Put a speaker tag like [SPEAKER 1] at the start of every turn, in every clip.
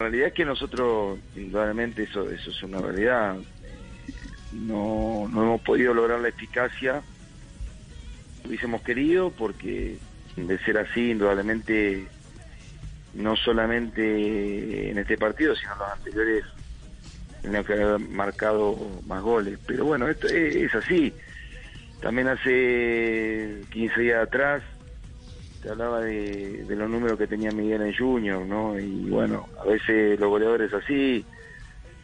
[SPEAKER 1] La realidad es que nosotros, indudablemente, eso, eso es una realidad. No, no hemos podido lograr la eficacia que hubiésemos querido porque, de ser así, indudablemente, no solamente en este partido, sino en los anteriores, teníamos que haber marcado más goles. Pero bueno, esto es, es así. También hace 15 días atrás te hablaba de, de los números que tenía Miguel en Junior, ¿no? Y bueno, a veces los goleadores así,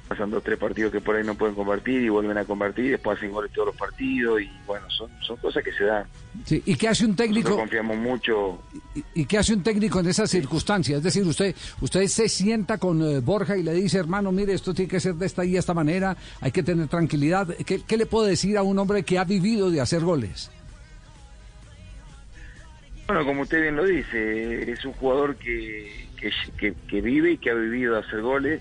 [SPEAKER 1] pasan dos tres partidos que por ahí no pueden convertir y vuelven a convertir, después hacen goles todos los partidos y bueno, son, son cosas que se dan.
[SPEAKER 2] Sí, ¿Y qué hace un
[SPEAKER 1] Nosotros
[SPEAKER 2] técnico?
[SPEAKER 1] confiamos mucho.
[SPEAKER 2] ¿Y, y qué hace un técnico en esas circunstancias? Es decir, usted usted se sienta con eh, Borja y le dice, hermano, mire, esto tiene que ser de esta y esta manera, hay que tener tranquilidad. ¿Qué, qué le puedo decir a un hombre que ha vivido de hacer goles?
[SPEAKER 1] Bueno, como usted bien lo dice, es un jugador que, que, que- vive y que ha vivido hacer goles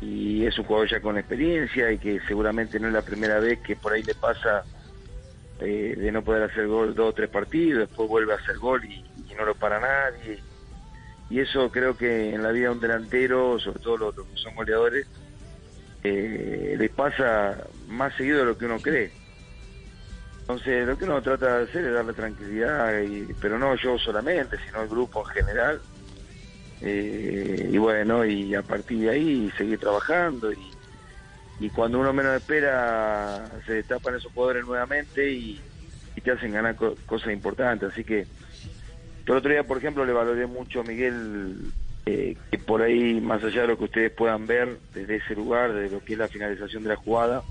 [SPEAKER 1] y es un jugador ya con experiencia y que seguramente no es la primera vez que por ahí le pasa eh, de no poder hacer gol dos o tres partidos, después vuelve a hacer gol y, no lo para nadie. Y eso creo que en la vida de un delantero, sobre todo los, los que son goleadores, eh, les pasa más seguido de lo que uno cree. Entonces, lo que uno trata de hacer es darle tranquilidad, y, pero no yo solamente, sino el grupo en general. Eh, y bueno, y a partir de ahí seguir trabajando. Y, y cuando uno menos espera, se destapan esos jugadores nuevamente y, te hacen ganar co- cosas importantes. Así que, el otro día, por ejemplo, le valoré mucho a Miguel, eh, que por ahí, más allá de lo que ustedes puedan ver desde ese lugar, de lo que es la finalización de la jugada,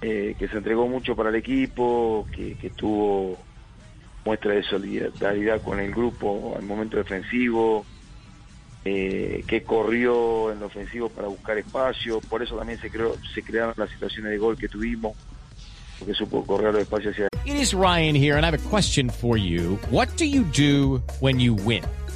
[SPEAKER 1] eh, que se entregó mucho para el equipo, que, que tuvo muestra de solidaridad con el grupo al momento defensivo, eh, que corrió en lo ofensivo para buscar espacio, por eso también se creó, se crearon las situaciones de gol que tuvimos, porque supo correr los espacios hacia
[SPEAKER 3] It is Ryan here, and I have a question for you. What do you do when you win?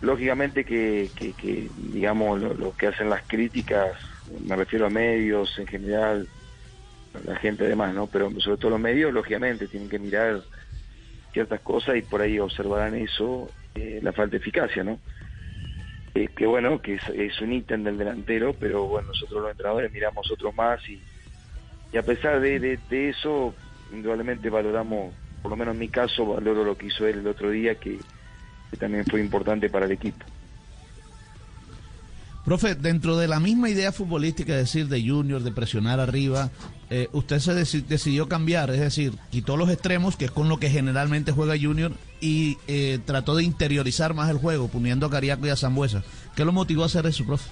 [SPEAKER 1] Lógicamente que, que- que, digamos, lo, que hacen las críticas, me refiero a medios en general, la gente además, ¿no? Pero sobre todo los medios, lógicamente, tienen que mirar ciertas cosas y por ahí observarán eso, eh, la falta de eficacia, ¿no? Eh, que bueno, que es, un ítem del delantero, pero bueno, nosotros los entrenadores miramos otros más y, y a pesar de, de- de eso, indudablemente valoramos, por lo menos en mi caso, valoro lo que hizo él el otro día, que, que también fue importante para el equipo.
[SPEAKER 4] Profe, dentro de la misma idea futbolística, es decir, de Junior, de presionar arriba, eh, usted se deci- decidió cambiar, es decir, quitó los extremos, que es con lo que generalmente juega Junior, y eh, trató de interiorizar más el juego, poniendo a Cariaco y a Zambuesa. ¿Qué lo motivó a hacer eso, profe?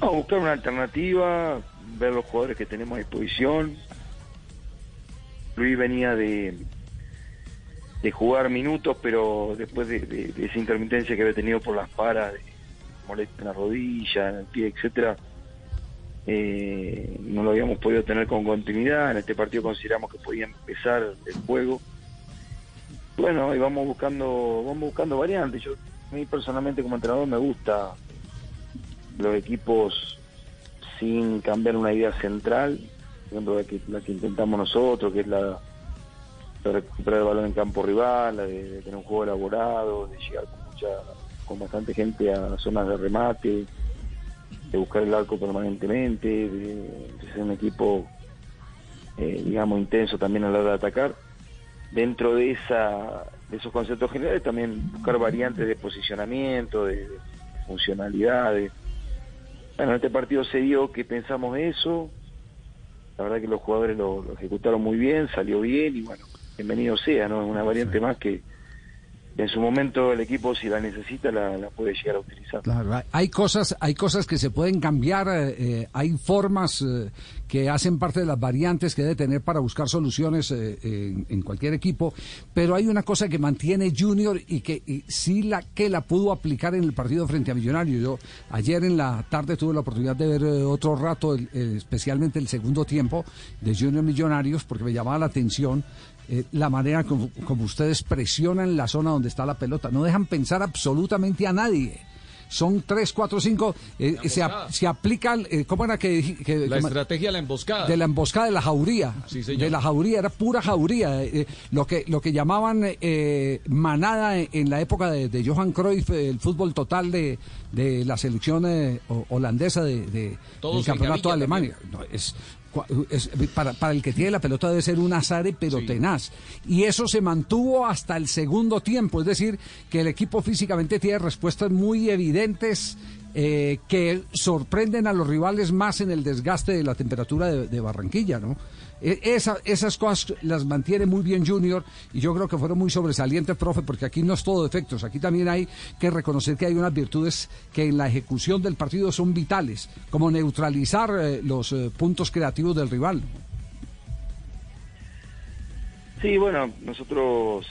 [SPEAKER 1] No, buscar una alternativa, ver los jugadores que tenemos a disposición. Luis venía de, de jugar minutos, pero después de, esa intermitencia que había tenido por las paras, de molestia en la rodilla, en el pie, etcétera, eh, no lo habíamos podido tener con continuidad. En este partido consideramos que podía empezar el juego. Bueno, y vamos buscando, vamos buscando variantes. Yo, a mí personalmente como entrenador me gusta los equipos sin cambiar una idea central, por la que, la que intentamos nosotros, que es la de recuperar el balón en campo rival, de, tener un juego elaborado, de llegar con mucha, con bastante gente a zonas de remate, de buscar el arco permanentemente, de, ser un equipo, eh, digamos, intenso también a la hora de atacar. dentro de esa de esos conceptos generales también buscar variantes de posicionamiento, de, de funcionalidades. Bueno, en este partido se dio que pensamos eso, la verdad que los jugadores lo ejecutaron muy bien, salió bien y bueno, bienvenido sea, ¿no? Es una variante más que en su momento el equipo si la necesita la, la puede llegar a utilizar.
[SPEAKER 2] Claro, hay- cosas, hay cosas que se pueden cambiar, eh, eh, hay formas eh, que hacen parte de las variantes que debe tener para buscar soluciones eh, en, en cualquier equipo, pero hay una cosa que mantiene Junior y que y sí la que la pudo aplicar en el partido frente a Millonarios. Yo ayer en la tarde tuve la oportunidad de ver otro rato, el- especialmente el segundo tiempo de Junior Millonarios, porque me llamaba la atención eh, la manera como, como ustedes presionan la zona donde está la pelota. No dejan pensar absolutamente a nadie. Son tres, cuatro, cinco. eh, se, ap- se aplican. eh, ¿Cómo era que,
[SPEAKER 5] La
[SPEAKER 2] que
[SPEAKER 5] estrategia de la emboscada.
[SPEAKER 2] de la emboscada de la jauría.
[SPEAKER 5] Sí, señor.
[SPEAKER 2] de la jauría, era pura jauría. eh, eh, lo que lo que llamaban eh, manada en, la época de, de Johan Cruyff, el fútbol total de, de la selección ho- holandesa de, de- del campeonato de Alemania. No, es, cua- es- para, para el que tiene la pelota debe ser un azar pero tenaz. Y eso se mantuvo hasta el segundo tiempo, es decir, que el equipo físicamente tiene respuestas muy evidentes eh, que sorprenden a los rivales más en el desgaste de la temperatura de, Barranquilla, ¿no? E- esa- esas cosas las mantiene muy bien Junior y yo creo que fueron muy sobresalientes, profe, porque aquí no es todo defectos, aquí también hay que reconocer que hay unas virtudes que en la ejecución del partido son vitales, como neutralizar eh, los eh, puntos creativos del rival.
[SPEAKER 1] Sí, bueno, nosotros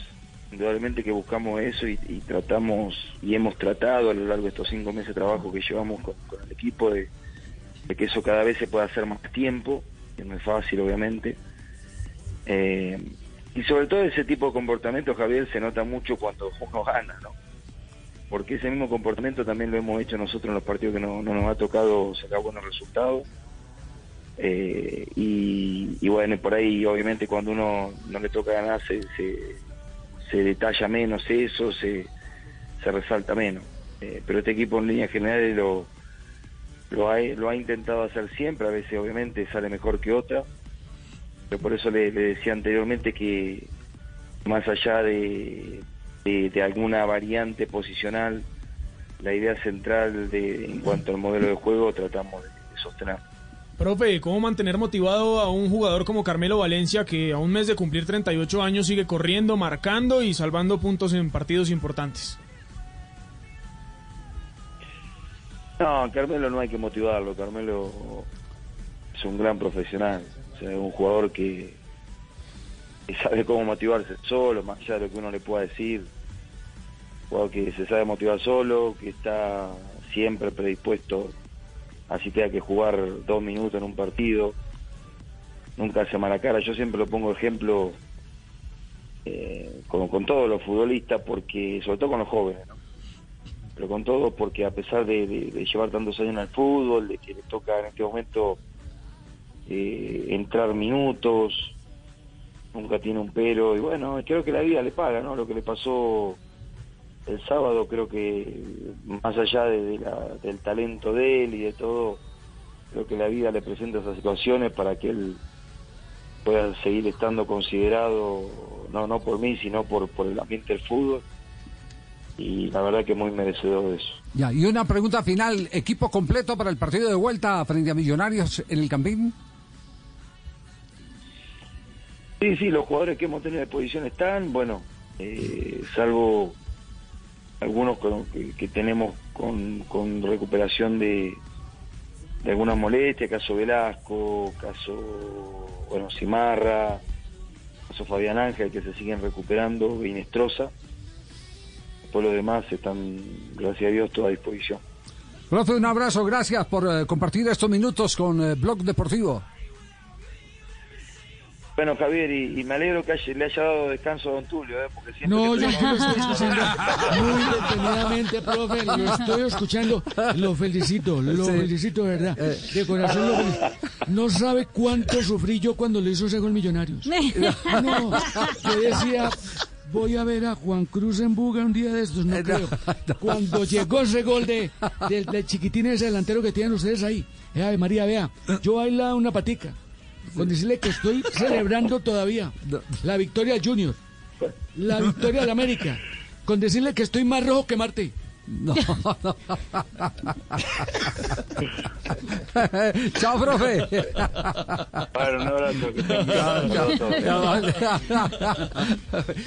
[SPEAKER 1] indudablemente que buscamos eso y, tratamos y hemos tratado a lo largo de estos cinco meses de trabajo que llevamos con, el equipo de, que eso cada vez se pueda hacer más tiempo, que no es fácil obviamente. Eh, y sobre todo ese tipo de comportamiento, Javier, se nota mucho cuando uno gana, ¿no? Porque ese mismo comportamiento también lo hemos hecho nosotros en los partidos que no, no nos ha tocado sacar buenos resultados. Eh, y, y bueno, por ahí obviamente cuando uno no le toca ganar se, se, se detalla menos eso, se, se resalta menos. Eh, pero este equipo en líneas generales lo, lo, ha, lo ha intentado hacer siempre, a veces obviamente sale mejor que otra, pero por eso le, decía anteriormente que más allá de, de, de alguna variante posicional, la idea central de, en cuanto al modelo de juego tratamos de sostener.
[SPEAKER 6] Profe, ¿cómo mantener motivado a un jugador como Carmelo Valencia que a un mes de cumplir 38 años sigue corriendo, marcando y salvando puntos en partidos importantes?
[SPEAKER 1] No, Carmelo no hay que motivarlo. Carmelo es un gran profesional. O sea, es un jugador que, sabe cómo motivarse solo, más allá de lo que uno le pueda decir. Un jugador que se sabe motivar solo, que está siempre predispuesto, así tenga que jugar dos minutos en un partido. Nunca hace mala cara. Yo siempre lo pongo ejemplo eh, con, con todos los futbolistas, porque sobre todo con los jóvenes, ¿no? pero con todo porque a pesar de, de- llevar tantos años en el fútbol, de que le toca en este momento eh, entrar minutos, nunca tiene un pero, y bueno, creo que la vida le paga, ¿no? Lo que le pasó el sábado, creo que más allá de, de la- del talento de él y de todo, creo que la vida le presenta esas situaciones para que él pueda seguir estando considerado, no, no por mí, sino por, por el ambiente del fútbol y la verdad que muy merecedor de eso.
[SPEAKER 2] Ya, y una pregunta final, ¿equipo completo para el partido de vuelta frente a Millonarios en el Campín?
[SPEAKER 1] Sí, sí, los jugadores que hemos tenido de posición están, bueno, eh, salvo algunos que, tenemos con, recuperación de, de algunas molestias, caso Velasco, caso, bueno, Cimarra, caso Fabián Ángel, que se siguen recuperando, Inestrosa. Por lo demás están, gracias a Dios, toda a disposición.
[SPEAKER 2] Profe, un abrazo, gracias por eh, compartir estos minutos con eh, Blog Deportivo.
[SPEAKER 1] Bueno, Javier, y, y me alegro que haya- le haya dado descanso a Don Tulio, ¿eh? porque siento
[SPEAKER 7] No,
[SPEAKER 1] que
[SPEAKER 7] yo lo estoy escuchando muy detenidamente, profe. Lo estoy escuchando. Lo felicito, lo
[SPEAKER 2] Sí.
[SPEAKER 7] felicito, de verdad. De corazón lo felicito. No sabe cuánto sufrí yo cuando le hizo ese gol Millonarios. No, yo decía, voy a ver a Juan Cruz en Buga un día de estos, no creo. Cuando llegó ese gol de, del, del chiquitín ese delantero que tienen ustedes ahí, eh, María, vea, yo baila una patica. Con decirle que estoy celebrando todavía la victoria Junior. La victoria de América. Con decirle que estoy más rojo que Marte.
[SPEAKER 2] No, no. Chao, profe.
[SPEAKER 1] Bueno, un abrazo.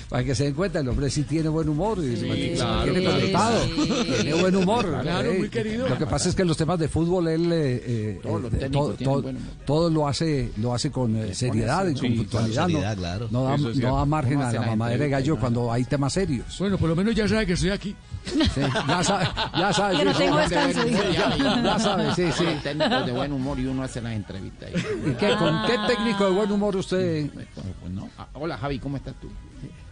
[SPEAKER 2] Para que se den cuenta, el hombre sí tiene buen humor. y se mantiene- se
[SPEAKER 7] claro,
[SPEAKER 2] mantiene
[SPEAKER 7] claro, sí.
[SPEAKER 2] Tiene buen humor.
[SPEAKER 7] Claro,
[SPEAKER 2] eh.
[SPEAKER 7] muy querido.
[SPEAKER 2] Lo que pasa es que en los temas de fútbol él eh, eh,
[SPEAKER 5] Todos los
[SPEAKER 2] eh, todo, todo- todo lo hace lo hace con eh, seriedad y con
[SPEAKER 4] Sí,
[SPEAKER 2] puntualidad. no-
[SPEAKER 4] seriedad, claro.
[SPEAKER 2] No, da, no da margen a la mamadera de gallo cuando hay temas serios.
[SPEAKER 7] Bueno, por lo menos ya sabe que estoy aquí.
[SPEAKER 2] Sí, ya sabe, ya sabe.
[SPEAKER 8] Que no
[SPEAKER 2] sí,
[SPEAKER 8] tengo
[SPEAKER 2] sí,
[SPEAKER 8] descanso,
[SPEAKER 2] ya,
[SPEAKER 8] dice.
[SPEAKER 2] ya, ya sabe, sí, sí.
[SPEAKER 5] Son técnicos de buen humor y uno hace las entrevistas. ahí.
[SPEAKER 2] ¿Y qué, ¿Con qué técnico de buen humor usted?
[SPEAKER 5] No. Ah, Hola Javi, ¿cómo estás tú?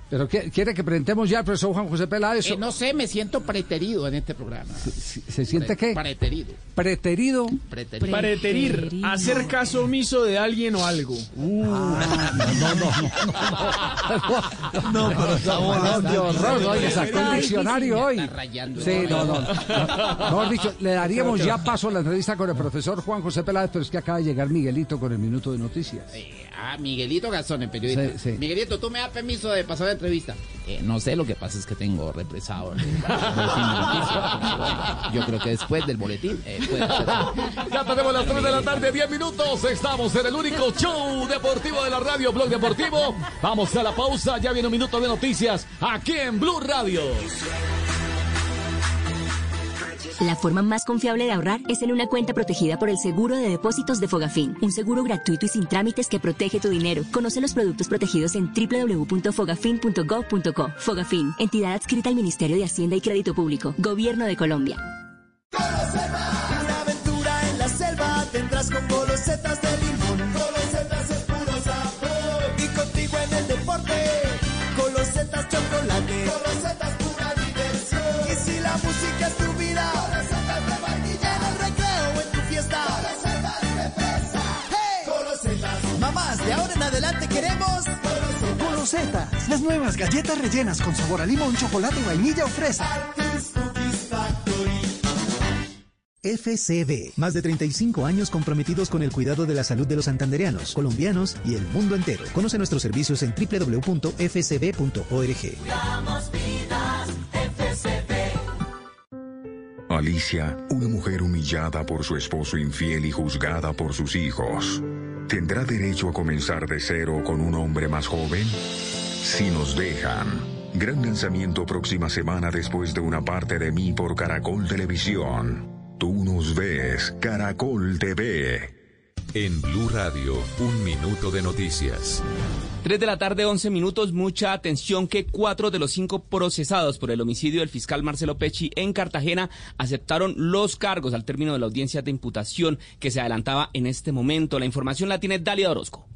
[SPEAKER 2] ¿Pero qué- quiere que presentemos ya al profesor Juan José Peláez?
[SPEAKER 5] Eh, no sé, me siento preterido en este programa.
[SPEAKER 2] ¿Se, se siente qué?
[SPEAKER 5] Preterido.
[SPEAKER 2] Preterido.
[SPEAKER 5] Preterido.
[SPEAKER 6] Preterir, hacer caso omiso de alguien o algo.
[SPEAKER 2] Ah, no, no, no, no.
[SPEAKER 4] No, pero está volando.
[SPEAKER 2] Qué. Le sacó el diccionario hoy.
[SPEAKER 5] Está rayando.
[SPEAKER 2] Sí, no, no. Dicho, le daríamos ya paso a la entrevista con el profesor Juan José Peláez, pero es que acaba de llegar Miguelito con el minuto de noticias.
[SPEAKER 5] Eh, ah, Miguelito Garzón, el periodista. Miguelito, ¿tú me das permiso de pasar la entrevista? Eh, no sé, lo que pasa es que tengo represado. Yo creo que después del boletín eh, puede ser.
[SPEAKER 9] Ya tenemos las 3 de la tarde, 10 minutos. Estamos en el único show deportivo de la radio, Blog Deportivo. Vamos a la pausa, ya viene un minuto de noticias aquí en Blue Radio.
[SPEAKER 10] La forma más confiable de ahorrar es en una cuenta protegida por el Seguro de Depósitos de Fogafín, un seguro gratuito y sin trámites que protege tu dinero. Conoce los productos protegidos en www.fogafin.gov.co. Fogafín, entidad adscrita al Ministerio de Hacienda y Crédito Público, Gobierno de Colombia.
[SPEAKER 11] Una aventura en la selva tendrás con Mamás, de ahora en adelante queremos golosetas.
[SPEAKER 12] Las nuevas galletas rellenas con sabor a limón, chocolate, vainilla o fresa. FCB. Más de 35 años comprometidos con el cuidado de la salud de los santandereanos, colombianos y el mundo entero. Conoce nuestros servicios en www.fcb.org.
[SPEAKER 11] Damos vidas, FCB.
[SPEAKER 13] Alicia, una mujer humillada por su esposo infiel y juzgada por sus hijos, ¿tendrá derecho a comenzar de cero con un hombre más joven? Si nos dejan. Gran lanzamiento próxima semana después de una parte de mí por Caracol Televisión. Tú nos ves, Caracol TV.
[SPEAKER 14] En Blue Radio, un minuto de noticias.
[SPEAKER 15] 3 de la tarde, 11 minutos. Mucha atención que cuatro de los cinco procesados por el homicidio del fiscal Marcelo Pecci en Cartagena aceptaron los cargos al término de la audiencia de imputación que se adelantaba en este momento. La información la tiene Dalia Orozco.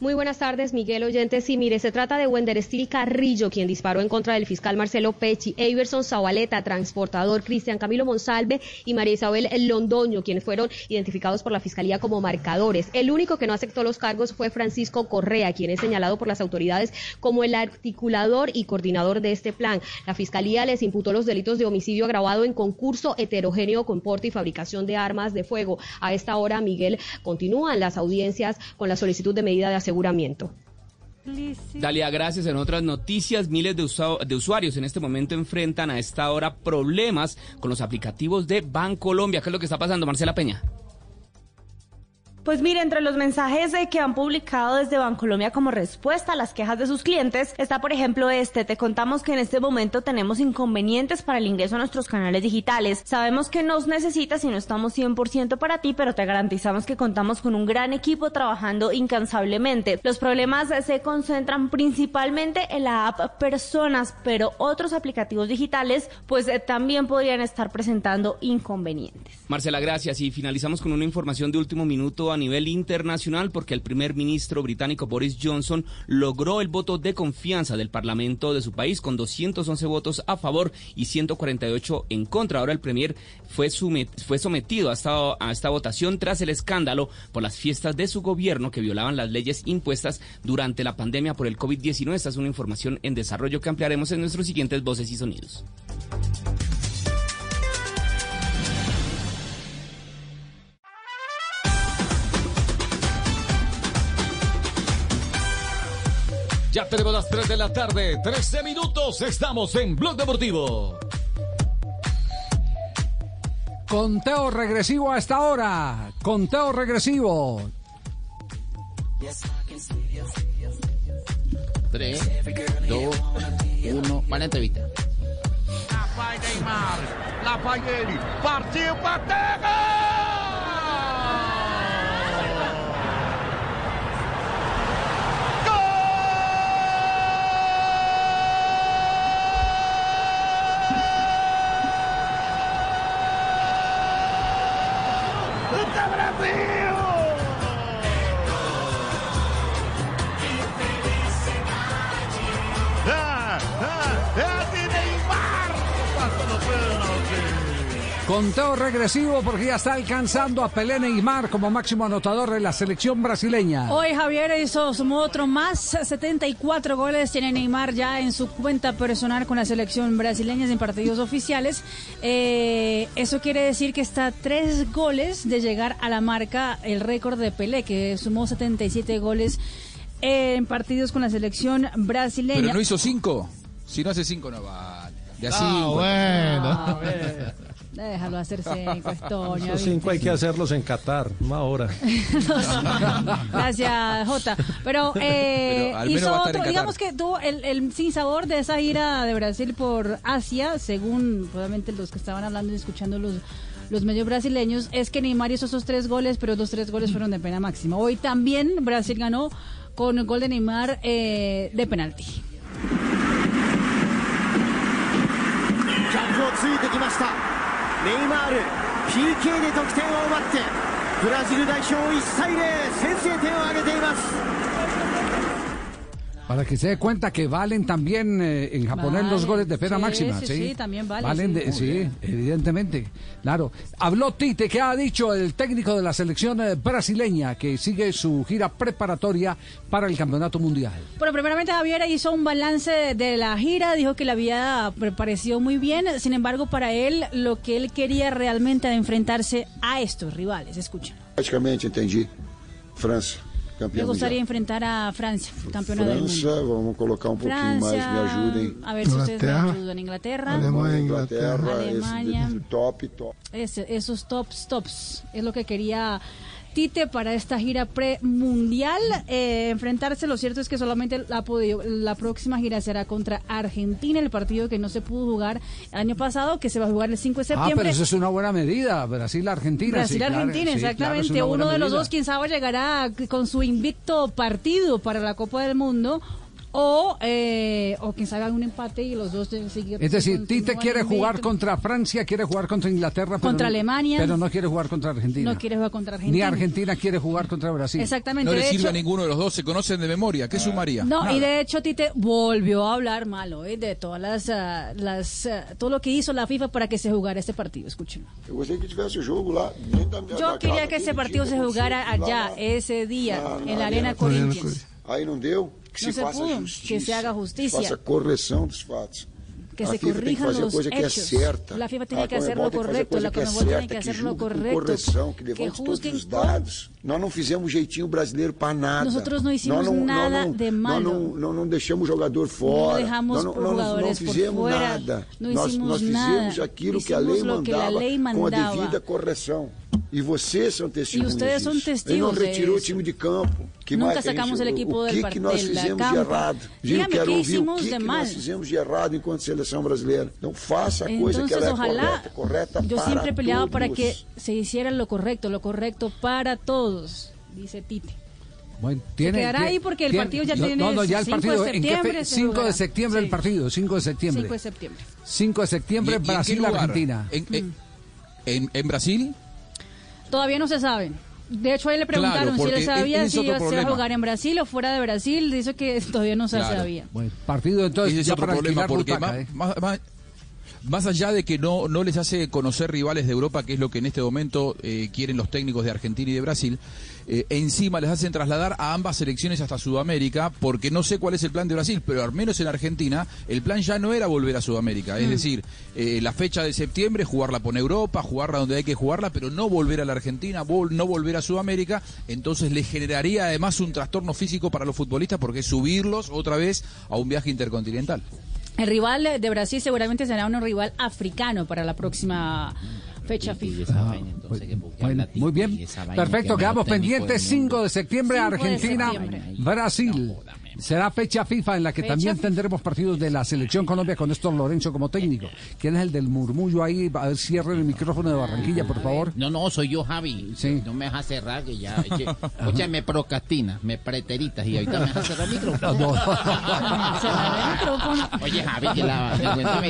[SPEAKER 16] Muy buenas tardes, Miguel Oyentes. Sí, mire, se trata de Wender Carrillo, quien disparó en contra del fiscal Marcelo Pecci, Everson Zabaleta, transportador, Cristian Camilo Monsalve y María Isabel Londoño, quienes fueron identificados por la fiscalía como marcadores. El único que no aceptó los cargos fue Francisco Correa, quien es señalado por las autoridades como el articulador y coordinador de este plan. La fiscalía les imputó los delitos de homicidio agravado en concurso heterogéneo con porte y fabricación de armas de fuego. A esta hora, Miguel, continúan las audiencias con la solicitud de medida de aseguramiento.
[SPEAKER 15] Dalia, gracias. En otras noticias, miles de, usa- de usuarios en este momento enfrentan a esta hora problemas con los aplicativos de Bancolombia. ¿Qué es lo que está pasando, Marcela Peña?
[SPEAKER 17] Pues mire, entre los mensajes que han publicado desde Bancolombia como respuesta a las quejas de sus clientes está, por ejemplo, este. Te contamos que en este momento tenemos inconvenientes para el ingreso a nuestros canales digitales. Sabemos que nos necesitas y no estamos 100% para ti, pero te garantizamos que contamos con un gran equipo trabajando incansablemente. Los problemas se concentran principalmente en la app Personas, pero otros aplicativos digitales pues eh, también podrían estar presentando inconvenientes.
[SPEAKER 15] Marcela, gracias. Y finalizamos con una información de último minuto nivel internacional porque el primer ministro británico Boris Johnson logró el voto de confianza del Parlamento de su país con 211 votos a favor y 148 en contra. Ahora el premier fue, fue sometido a esta, a esta votación tras el escándalo por las fiestas de su gobierno que violaban las leyes impuestas durante la pandemia por el COVID-19. Esta es una información en desarrollo que ampliaremos en nuestros siguientes voces y sonidos.
[SPEAKER 9] Ya tenemos las 3 de la tarde, 13 minutos. Estamos en Blog Deportivo.
[SPEAKER 2] Conteo regresivo a esta hora. Conteo regresivo.
[SPEAKER 5] 3, 2, 1. Van a entrevista.
[SPEAKER 11] La Neymar, la fai ele, Brasil!
[SPEAKER 2] Conteo regresivo porque ya está alcanzando a Pelé Neymar como máximo anotador de la selección brasileña.
[SPEAKER 18] Hoy Javier hizo sumó otro más, 74 goles tiene Neymar ya en su cuenta personal con la selección brasileña en partidos oficiales. Eh, eso quiere decir que está a tres goles de llegar a la marca, el récord de Pelé, que sumó 77 goles en partidos con la selección brasileña.
[SPEAKER 19] Pero no hizo cinco. Si no hace cinco, no vale. De a
[SPEAKER 20] Ah,
[SPEAKER 19] cinco.
[SPEAKER 20] bueno.
[SPEAKER 18] A ver, Déjalo hacer cinco, Estoño.
[SPEAKER 20] Esos cinco hay que hacerlos en Qatar, una hora.
[SPEAKER 18] Gracias, Jota. Pero, eh,
[SPEAKER 20] Pero
[SPEAKER 18] hizo otro, digamos que tuvo el, el sin sabor de esa gira de Brasil por Asia, según probablemente los que estaban hablando y escuchando los, los medios brasileños, es que Neymar hizo esos tres goles, pero los tres goles fueron de pena máxima. Hoy también Brasil ganó con el gol de Neymar eh, de penalti.
[SPEAKER 11] ネイマール PK で得点を奪ってブラジル代表1対0先制点を挙げています。
[SPEAKER 2] Para que se dé cuenta que valen también eh, en japonés los goles de pena
[SPEAKER 18] Sí,
[SPEAKER 2] máxima.
[SPEAKER 18] sí,
[SPEAKER 2] Sí,
[SPEAKER 18] sí, también valen,
[SPEAKER 2] Valen
[SPEAKER 18] sí.
[SPEAKER 2] de- evidentemente. Claro. Habló Tite, ¿qué ha dicho el técnico de la selección eh, brasileña que sigue su gira preparatoria para el campeonato mundial?
[SPEAKER 18] Bueno, primeramente Javier hizo un balance de la gira, dijo que la había parecido muy bien, sin embargo para él lo que él quería realmente era enfrentarse a estos rivales, escuchen.
[SPEAKER 21] Praticamente entendi. França,
[SPEAKER 18] Me
[SPEAKER 21] campeão
[SPEAKER 18] gustaría
[SPEAKER 21] mundial.
[SPEAKER 18] enfrentar a Francia, campeona del
[SPEAKER 21] França,
[SPEAKER 18] mundo.
[SPEAKER 21] vamos colocar um pouquinho mais, me
[SPEAKER 18] Francia,
[SPEAKER 21] ajudem.
[SPEAKER 18] a ver si ustedes me ayudan. Inglaterra,
[SPEAKER 21] Alemanha, Inglaterra,
[SPEAKER 18] Alemania.
[SPEAKER 21] esse top, top.
[SPEAKER 18] Ese- esos tops, tops, es lo que quería Tite para esta gira premundial. Eh, enfrentarse, lo cierto es que solamente la, ha podido- la próxima gira será contra Argentina, el partido que no se pudo jugar el año pasado, que se va a jugar el 5 de
[SPEAKER 2] Ah,
[SPEAKER 18] septiembre.
[SPEAKER 2] pero eso es una buena medida. Brasil-Argentina.
[SPEAKER 18] Brasil-Argentina,
[SPEAKER 2] sí, claro,
[SPEAKER 18] exactamente. Uno de los dos, quién sabe, llegará con su invicto partido para la Copa del Mundo. O, eh, o quién sabe, algún empate y los dos siguen-
[SPEAKER 2] Es decir, Tite quiere jugar contra Francia, quiere jugar contra Inglaterra. pero
[SPEAKER 18] Contra
[SPEAKER 2] no-
[SPEAKER 18] Alemania.
[SPEAKER 2] Pero no quiere jugar contra Argentina.
[SPEAKER 18] No quiere jugar contra
[SPEAKER 2] Ni
[SPEAKER 18] Argentina.
[SPEAKER 2] Argentina quiere jugar contra Brasil.
[SPEAKER 18] Exactamente,
[SPEAKER 19] No le
[SPEAKER 18] de
[SPEAKER 19] sirve
[SPEAKER 18] hecho-
[SPEAKER 19] a ninguno de los dos, se conocen de memoria. ¿Qué sumaría?
[SPEAKER 18] No,
[SPEAKER 19] Nada.
[SPEAKER 18] y de hecho Tite volvió a hablar malo ¿eh? de todas las, ah, las ah, todo lo que hizo la FIFA para que se jugara este partido. Escuchen.
[SPEAKER 21] Que
[SPEAKER 18] Yo quería que ese partido se
[SPEAKER 21] que
[SPEAKER 18] jugara allá, ese día, en la Arena Corinthians.
[SPEAKER 21] Aí não deu. Que
[SPEAKER 18] No
[SPEAKER 21] se
[SPEAKER 18] se
[SPEAKER 21] faça
[SPEAKER 18] pudo,
[SPEAKER 21] justiça.
[SPEAKER 18] que se haga
[SPEAKER 21] Que
[SPEAKER 18] justicia.
[SPEAKER 21] faça correção dos fatos.
[SPEAKER 18] Que
[SPEAKER 21] a
[SPEAKER 18] se
[SPEAKER 21] FIFA tem que
[SPEAKER 18] corrijan
[SPEAKER 21] fazer a
[SPEAKER 18] los
[SPEAKER 21] coisa que é certa.
[SPEAKER 18] La FIFA tiene
[SPEAKER 21] a
[SPEAKER 18] que hacer
[SPEAKER 21] Conmebol
[SPEAKER 18] lo
[SPEAKER 21] tem que fazer
[SPEAKER 18] correcto,
[SPEAKER 21] coisa
[SPEAKER 18] la
[SPEAKER 21] que é
[SPEAKER 18] Conmebol tiene
[SPEAKER 21] certa,
[SPEAKER 18] que
[SPEAKER 21] que
[SPEAKER 18] hacer lo correcto,
[SPEAKER 21] correção, que
[SPEAKER 18] que
[SPEAKER 21] levante todos
[SPEAKER 18] juzguen
[SPEAKER 21] os dados. Nós não fizemos jeitinho brasileiro para nada.
[SPEAKER 18] Nosotros no hicimos
[SPEAKER 21] Nós não-
[SPEAKER 18] nada
[SPEAKER 21] nós não-
[SPEAKER 18] de
[SPEAKER 21] Nós
[SPEAKER 18] malo.
[SPEAKER 21] não, nós não deixamos jogador fora. nós não, nós não- não
[SPEAKER 18] por
[SPEAKER 21] fizemos nada. Nós, nós fizemos aquilo que a lei
[SPEAKER 18] lo que
[SPEAKER 21] mandava com a devida correção. E vocês são testemunhas
[SPEAKER 18] ustedes son
[SPEAKER 21] disso. Ele não
[SPEAKER 18] testigos de
[SPEAKER 21] retirou o time de campo. Que
[SPEAKER 18] Nunca
[SPEAKER 21] mais que a
[SPEAKER 18] sacamos
[SPEAKER 21] gente-
[SPEAKER 18] el equipo
[SPEAKER 21] o
[SPEAKER 18] del
[SPEAKER 21] que, nós fizemos de errado?
[SPEAKER 18] Dígame,
[SPEAKER 21] Quero
[SPEAKER 18] ¿qué
[SPEAKER 21] ouvir o
[SPEAKER 18] hicimos
[SPEAKER 21] que,
[SPEAKER 18] de
[SPEAKER 21] que nós fizemos de errado enquanto seleção brasileira. Então faça a coisa que ela é
[SPEAKER 18] ojalá,
[SPEAKER 21] correta, correta
[SPEAKER 18] yo
[SPEAKER 21] para
[SPEAKER 18] siempre he peleado para
[SPEAKER 21] todos.
[SPEAKER 18] que se hiciera lo correcto, lo correcto para todos, dice Tite.
[SPEAKER 2] Bueno, tiene,
[SPEAKER 18] quedará
[SPEAKER 2] tiene-
[SPEAKER 18] ahí porque el
[SPEAKER 2] tiene-
[SPEAKER 18] partido ya
[SPEAKER 2] no,
[SPEAKER 18] tiene
[SPEAKER 2] No, no, ya el
[SPEAKER 18] 5 de
[SPEAKER 2] partido. ¿en qué fe-
[SPEAKER 18] septiembre se
[SPEAKER 2] 5 de septiembre el
[SPEAKER 18] Sí.
[SPEAKER 2] partido, 5 de septiembre.
[SPEAKER 18] 5 de septiembre.
[SPEAKER 2] 5 de septiembre,
[SPEAKER 19] ¿Y- y en
[SPEAKER 2] Brasil? Argentina.
[SPEAKER 19] ¿En, en- en- en Brasil?
[SPEAKER 18] Todavía no se sabe. De hecho, ahí le preguntaron si él sabía si iba a jugar en Brasil o fuera de Brasil. Dice que todavía no se
[SPEAKER 19] Claro.
[SPEAKER 18] sabía.
[SPEAKER 2] Bueno, partido entonces
[SPEAKER 19] Ese es
[SPEAKER 2] ya
[SPEAKER 19] otro
[SPEAKER 2] para
[SPEAKER 19] problema porque
[SPEAKER 2] butaca,
[SPEAKER 19] más-
[SPEAKER 2] ¿eh?
[SPEAKER 19] más- más- más allá de que no, no les hace conocer rivales de Europa, que es lo que en este momento eh, quieren los técnicos de Argentina y de Brasil, eh, encima les hacen trasladar a ambas selecciones hasta Sudamérica, porque no sé cuál es el plan de Brasil, pero al menos en Argentina el plan ya no era volver a Sudamérica, es
[SPEAKER 22] Mm.
[SPEAKER 19] decir, eh, la fecha de septiembre, jugarla por Europa, jugarla donde hay que jugarla, pero no volver a la Argentina, vol- no volver a Sudamérica, entonces le generaría además un trastorno físico para los futbolistas porque es subirlos otra vez a un viaje intercontinental.
[SPEAKER 18] El rival de Brasil seguramente será un rival africano para la próxima fecha FIFA.
[SPEAKER 2] Bueno, muy bien. Perfecto, quedamos pendientes 5 de septiembre,
[SPEAKER 18] 5 de
[SPEAKER 2] Argentina,
[SPEAKER 18] septiembre.
[SPEAKER 2] Brasil. Será fecha FIFA en la que
[SPEAKER 18] Fecha
[SPEAKER 2] también
[SPEAKER 18] FIFA.
[SPEAKER 2] tendremos partidos de la Selección Colombia con Néstor Lorenzo como técnico. ¿Quién es el del murmullo ahí? A ver, cierren el micrófono de Barranquilla, por favor.
[SPEAKER 5] No, no, soy yo, Javi. No me dejas cerrar, que ya. Oye, me procrastinas, me preteritas y ahorita me dejas cerrar el micrófono. Oye, Javi, que la. Cuéntame.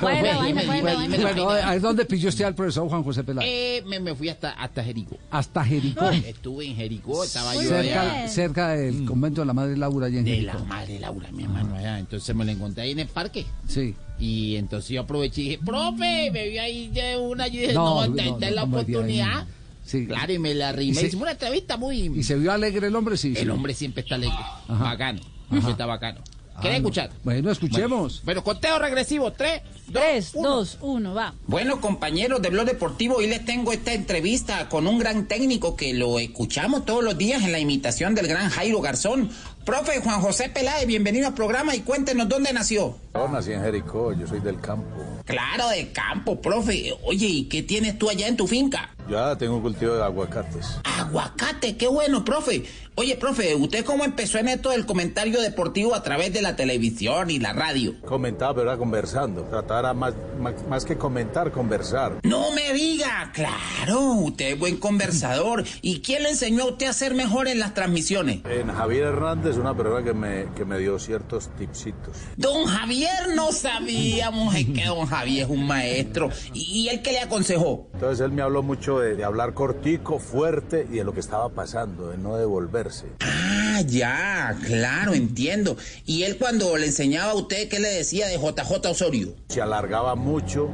[SPEAKER 18] ¿Cuál es la vaina?
[SPEAKER 5] Dime,
[SPEAKER 18] ¿Cuál es la
[SPEAKER 5] dime,
[SPEAKER 18] vaina?
[SPEAKER 5] dime,
[SPEAKER 2] Bueno,
[SPEAKER 5] dime.
[SPEAKER 2] ¿a dónde pilló usted al profesor Juan José Peláez?
[SPEAKER 5] Eh, me, me fui hasta, hasta Jericó.
[SPEAKER 2] Hasta Jericó.
[SPEAKER 5] Estuve en Jericó, estaba yo allá.
[SPEAKER 2] Cerca, cerca del convento de la Madre Laura
[SPEAKER 5] De la madre Laura, mi hermano, allá. Entonces me lo encontré ahí en el parque.
[SPEAKER 2] Sí.
[SPEAKER 5] Y entonces yo aproveché y dije, profe, me vi ahí de una. Yo dije,
[SPEAKER 2] No,
[SPEAKER 5] no,
[SPEAKER 2] no,
[SPEAKER 5] esta
[SPEAKER 2] no,
[SPEAKER 5] es la oportunidad.
[SPEAKER 2] Sí.
[SPEAKER 5] Claro, y me la
[SPEAKER 2] Y
[SPEAKER 5] rimé.
[SPEAKER 2] se-
[SPEAKER 5] Hicimos una entrevista muy.
[SPEAKER 2] ¿Y se vio alegre el hombre? Sí.
[SPEAKER 5] El
[SPEAKER 2] sí.
[SPEAKER 5] hombre siempre está alegre.
[SPEAKER 2] Ajá.
[SPEAKER 5] Bacano.
[SPEAKER 2] Ajá.
[SPEAKER 5] Siempre está bacano.
[SPEAKER 2] Ah,
[SPEAKER 5] ¿Querés
[SPEAKER 2] no.
[SPEAKER 5] escuchar?
[SPEAKER 2] Bueno, escuchemos.
[SPEAKER 5] Bueno, conteo regresivo. Tres,
[SPEAKER 18] 3, 2, 1, va.
[SPEAKER 22] Bueno, compañeros de Blog Deportivo, hoy les tengo esta entrevista con un gran técnico que lo escuchamos todos los días en la imitación del gran Jairo Garzón. Profe Juan José Peláez, bienvenido al programa y cuéntenos dónde nació.
[SPEAKER 23] Yo nací en Jericó, yo soy del campo.
[SPEAKER 22] Claro, de campo, profe. Oye, ¿y qué tienes tú allá en tu finca?
[SPEAKER 23] Yo ahora tengo un cultivo de aguacates.
[SPEAKER 22] Aguacate, qué bueno, profe. Oye, profe, ¿usted cómo empezó en esto del comentario deportivo a través de la televisión y la radio?
[SPEAKER 23] Comentaba, pero era conversando. Tratara más, más, más que comentar, conversar.
[SPEAKER 22] No me diga, claro, usted es buen conversador. ¿Y quién le enseñó a usted a ser mejor en las transmisiones?
[SPEAKER 23] En Javier Hernández, una persona que me, que me dio ciertos tipsitos.
[SPEAKER 22] Don Javier no sabíamos, es que don Javier es un maestro. ¿Y él qué le aconsejó?
[SPEAKER 23] Entonces él me habló mucho de, de hablar cortico, fuerte y de lo que estaba pasando, de no devolverse.
[SPEAKER 22] Ah, ya, claro, entiendo. ¿Y él cuando le enseñaba a usted qué le decía de JJ Osorio?
[SPEAKER 23] Se alargaba mucho.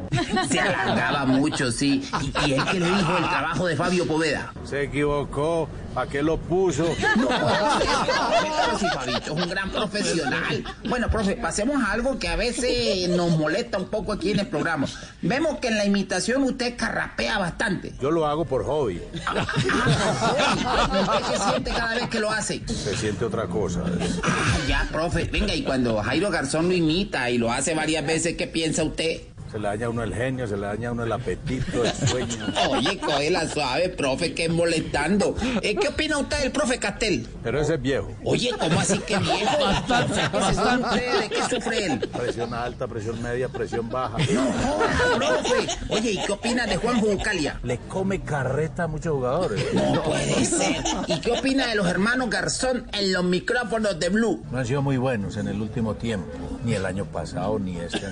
[SPEAKER 22] Se alargaba mucho, sí. ¿Y, y él qué le dijo del trabajo de Fabio Poveda?
[SPEAKER 23] Se equivocó. ¿Para qué lo puso?
[SPEAKER 22] No, pero si Fabito es un gran profesional. Bueno, profe, pasemos a algo que a veces nos molesta un poco aquí en el programa. Vemos que en la imitación usted carrapea bastante.
[SPEAKER 23] Yo lo hago por hobby.
[SPEAKER 22] ¿Usted qué siente cada vez que lo hace?
[SPEAKER 23] Se siente otra cosa.
[SPEAKER 22] Ah, ya, profe. Venga, y cuando Jairo Garzón lo imita y lo hace varias veces, ¿qué piensa usted?
[SPEAKER 23] Se le daña a uno el genio, se le daña a uno el apetito, el sueño.
[SPEAKER 22] Oye, cógela suave, profe, que es molestando. Eh, ¿Qué opina usted del profe Castel?
[SPEAKER 23] Pero ese es viejo.
[SPEAKER 22] Oye, ¿cómo así que viejo? O sea, ¿qué se sufre? ¿De qué sufre él?
[SPEAKER 23] Presión alta, presión media, presión baja.
[SPEAKER 22] No, profe. Oye, ¿y qué opina de Juan Bucalia?
[SPEAKER 23] Le come carreta a muchos jugadores.
[SPEAKER 22] No puede ser. ¿Y qué opina de los hermanos Garzón en los micrófonos de Blue?
[SPEAKER 23] No han sido muy buenos en el último tiempo. Ni el año pasado, ni este.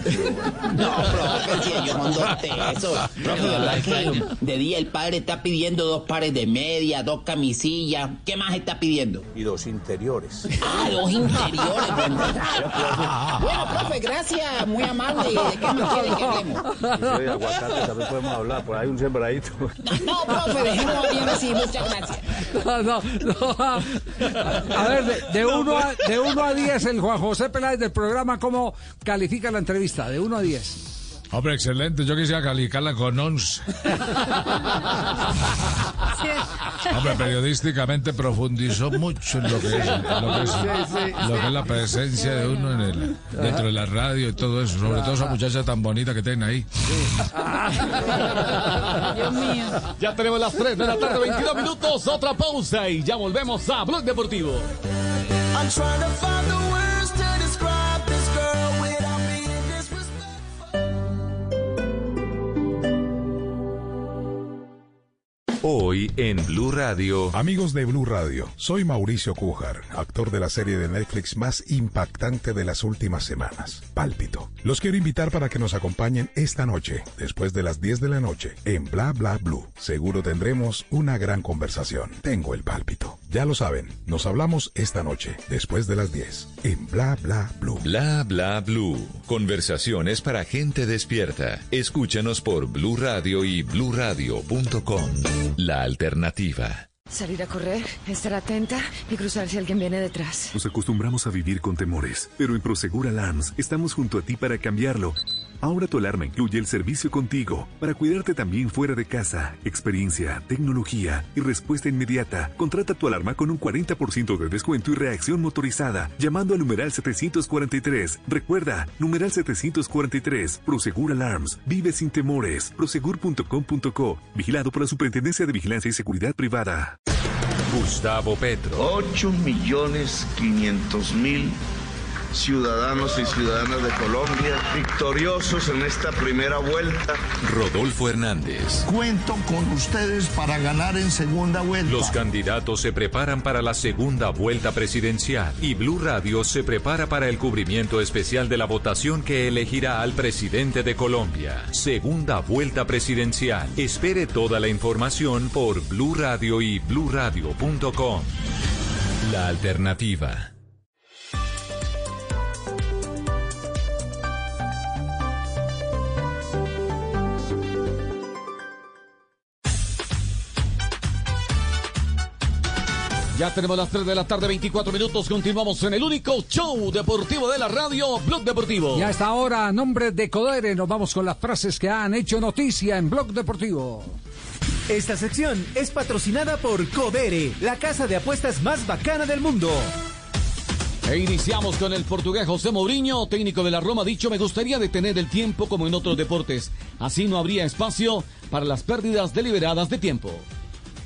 [SPEAKER 22] No, profe, si son dos tesos. Profe, de verdad que de día el padre está pidiendo dos pares de media, dos camisillas. ¿Qué más está pidiendo?
[SPEAKER 23] Y dos interiores.
[SPEAKER 22] Ah, dos interiores. Bueno, profe. Bueno, profe, gracias. Muy amable. ¿De qué más quiere que hablemos?
[SPEAKER 23] Soy de aguacate, también podemos hablar. Por ahí un sembradito.
[SPEAKER 22] No, profe, dejémoslo bien así. Muchas gracias.
[SPEAKER 2] No, no, no. A ver, de, de, uno a, de uno a 10, el Juan José Peláez del programa, ¿cómo califica la entrevista? De 1 a 10.
[SPEAKER 24] Hombre, excelente. Yo quisiera calificarla con 11. Hombre, periodísticamente profundizó mucho en lo que es, lo que es, lo que es la presencia de uno en el, dentro de la radio y todo eso. Sobre todo esa muchacha tan bonita que tienen ahí.
[SPEAKER 18] Dios mío.
[SPEAKER 9] Ya tenemos las 3 de la tarde, 22 minutos, otra pausa y ya volvemos a Blog Deportivo.
[SPEAKER 11] I'm
[SPEAKER 14] Hoy en Blue Radio.
[SPEAKER 25] Amigos de Blue Radio, soy Mauricio Cújar, actor de la serie de Netflix más impactante de las últimas semanas, Pálpito. Los quiero invitar para que nos acompañen esta noche, después de las 10 de la noche, en Bla Bla Blue. Seguro tendremos una gran conversación. Tengo el pálpito. Ya lo saben, nos hablamos esta noche, después de las 10, en Bla Bla Blue.
[SPEAKER 14] Bla Bla Blue. Conversaciones para gente despierta. Escúchanos por Blue Radio y bluradio.com. La alternativa.
[SPEAKER 26] Salir a correr, estar atenta y cruzar si alguien viene detrás.
[SPEAKER 27] Nos acostumbramos a vivir con temores, pero en Prosegur Alarms estamos junto a ti para cambiarlo. Ahora tu alarma incluye el servicio contigo para cuidarte también fuera de casa, experiencia, tecnología y respuesta inmediata. Contrata tu alarma con un 40% de descuento y reacción motorizada llamando al numeral 743. Recuerda, numeral 743. Prosegur Alarms. Vive sin temores. Prosegur.com.co. Vigilado por la Superintendencia de Vigilancia y Seguridad Privada.
[SPEAKER 14] Gustavo Petro.
[SPEAKER 28] 8 millones 500 mil ciudadanos y ciudadanas de Colombia victoriosos en esta primera vuelta.
[SPEAKER 14] Rodolfo Hernández.
[SPEAKER 28] Cuento con ustedes para ganar en segunda vuelta.
[SPEAKER 14] Los candidatos se preparan para la segunda vuelta presidencial y Blue Radio se prepara para el cubrimiento especial de la votación que elegirá al presidente de Colombia. Segunda vuelta presidencial. Espere toda la información por Blue Radio y bluradio.com. La alternativa.
[SPEAKER 9] Ya tenemos las 3 de la tarde, 24 minutos. Continuamos en el único show deportivo de la radio, Blog Deportivo.
[SPEAKER 2] Y a esta hora, a nombre de Codere, nos vamos con las frases que han hecho noticia en Blog Deportivo.
[SPEAKER 12] Esta sección es patrocinada por Codere, la casa de apuestas más bacana del mundo.
[SPEAKER 9] E iniciamos con el portugués José Mourinho, técnico de la Roma, ha dicho, me gustaría detener el tiempo como en otros deportes. Así no habría espacio para las pérdidas deliberadas de tiempo.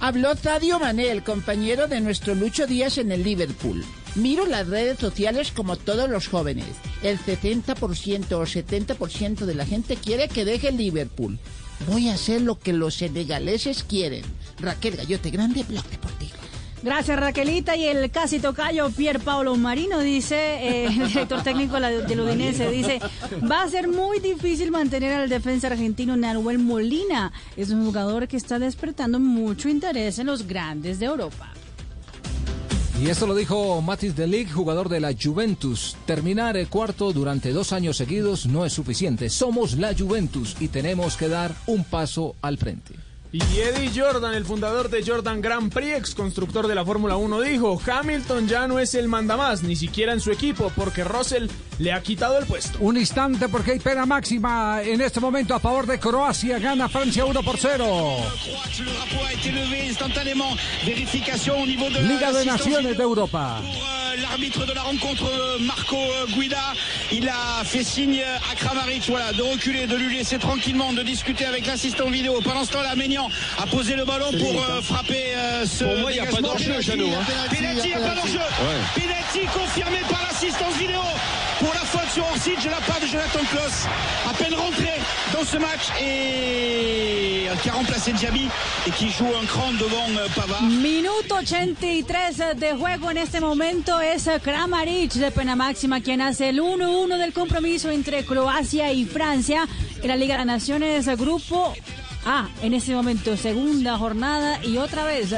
[SPEAKER 29] Habló Sadio Mané, el compañero de nuestro Lucho Díaz en el Liverpool. Miro las redes sociales como todos los jóvenes. El 70% o 70% de la gente quiere que deje el Liverpool. Voy a hacer lo que los senegaleses quieren. Raquel Gallote Grande, Blog Deportivo.
[SPEAKER 18] Gracias Raquelita y el casi tocayo Pier Paolo Marino dice, eh, el director técnico del Udinese, dice, va a ser muy difícil mantener al defensa argentino Nahuel Molina. Es un jugador que está despertando mucho interés en los grandes de Europa.
[SPEAKER 2] Y esto lo dijo Matis de jugador de la Juventus. Terminar el cuarto durante dos años seguidos no es suficiente. Somos la Juventus y tenemos que dar un paso al frente.
[SPEAKER 30] Y Eddie Jordan, el fundador de Jordan Grand Prix, ex constructor de la Fórmula 1, dijo, Hamilton ya no es el mandamás, ni siquiera en su equipo, porque Russell le ha quitado el puesto.
[SPEAKER 2] Un instante porque hay pena máxima en este momento a favor de Croacia. Gana Francia 1 por 0. Liga de Naciones de Europa.
[SPEAKER 31] L'arbitre de la rencontre, Marco Guida, il a fait signe à Kramaric voilà, de reculer, de lui laisser tranquillement, de discuter avec l'assistant vidéo. Pendant ce temps-là, Ménian a posé le ballon pour euh, frapper euh, ce
[SPEAKER 3] Pour moi, il n'y a pas d'enjeu, Jeannot. Hein.
[SPEAKER 31] Penalty, il n'y a pas d'enjeu. Penalty confirmé par l'assistance vidéo pour la faute sur Orsic de la part de Jonathan Klaus. À peine rentré dans ce match et qui a remplacé Diaby et qui joue un cran devant euh, Pavard.
[SPEAKER 18] Minuto 83 de juego en este momento es Kramaric de pena máxima quien hace el 1-1 del compromiso entre Croacia y Francia en la Liga de las Naciones, grupo A. En este momento, segunda jornada y otra vez,